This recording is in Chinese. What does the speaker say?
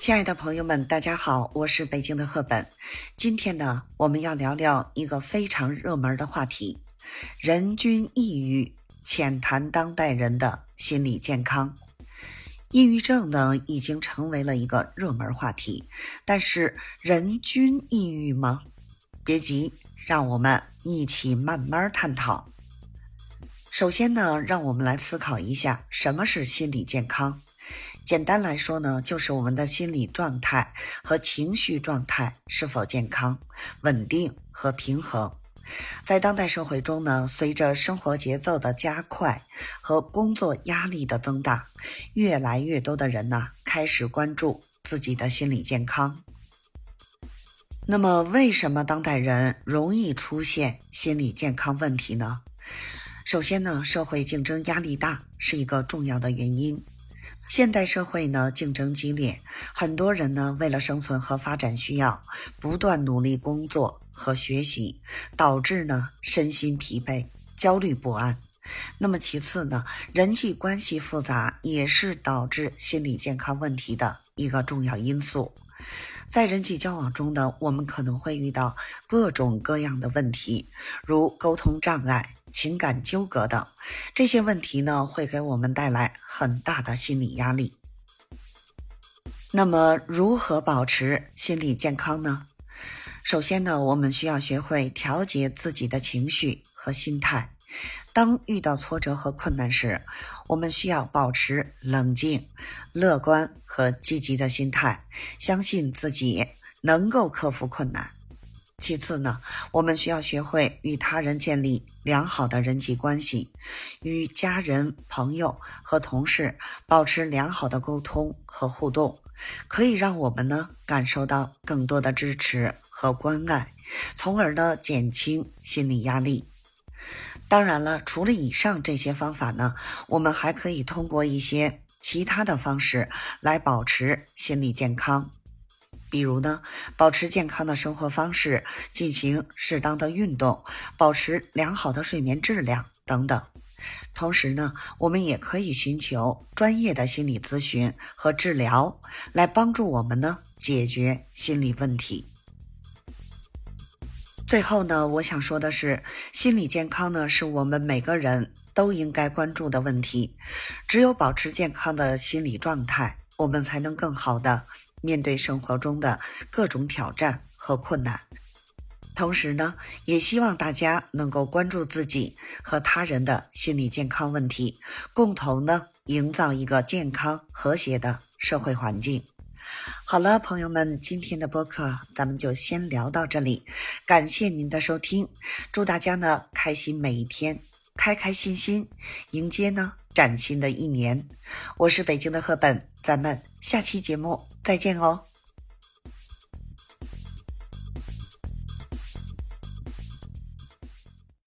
亲爱的朋友们，大家好，我是北京的赫本。今天呢，我们要聊聊一个非常热门的话题——人均抑郁，浅谈当代人的心理健康。抑郁症呢，已经成为了一个热门话题，但是人均抑郁吗？别急，让我们一起慢慢探讨。首先呢，让我们来思考一下，什么是心理健康？简单来说呢，就是我们的心理状态和情绪状态是否健康、稳定和平衡。在当代社会中呢，随着生活节奏的加快和工作压力的增大，越来越多的人呢开始关注自己的心理健康。那么，为什么当代人容易出现心理健康问题呢？首先呢，社会竞争压力大是一个重要的原因。现代社会呢，竞争激烈，很多人呢为了生存和发展需要，不断努力工作和学习，导致呢身心疲惫、焦虑不安。那么其次呢，人际关系复杂也是导致心理健康问题的一个重要因素。在人际交往中呢，我们可能会遇到各种各样的问题，如沟通障碍。情感纠葛等这些问题呢，会给我们带来很大的心理压力。那么，如何保持心理健康呢？首先呢，我们需要学会调节自己的情绪和心态。当遇到挫折和困难时，我们需要保持冷静、乐观和积极的心态，相信自己能够克服困难。其次呢，我们需要学会与他人建立良好的人际关系，与家人、朋友和同事保持良好的沟通和互动，可以让我们呢感受到更多的支持和关爱，从而呢减轻心理压力。当然了，除了以上这些方法呢，我们还可以通过一些其他的方式来保持心理健康。比如呢，保持健康的生活方式，进行适当的运动，保持良好的睡眠质量等等。同时呢，我们也可以寻求专业的心理咨询和治疗，来帮助我们呢解决心理问题。最后呢，我想说的是，心理健康呢是我们每个人都应该关注的问题。只有保持健康的心理状态，我们才能更好的。面对生活中的各种挑战和困难，同时呢，也希望大家能够关注自己和他人的心理健康问题，共同呢营造一个健康和谐的社会环境。好了，朋友们，今天的播客咱们就先聊到这里，感谢您的收听，祝大家呢开心每一天，开开心心迎接呢崭新的一年。我是北京的赫本，咱们下期节目。再见哦。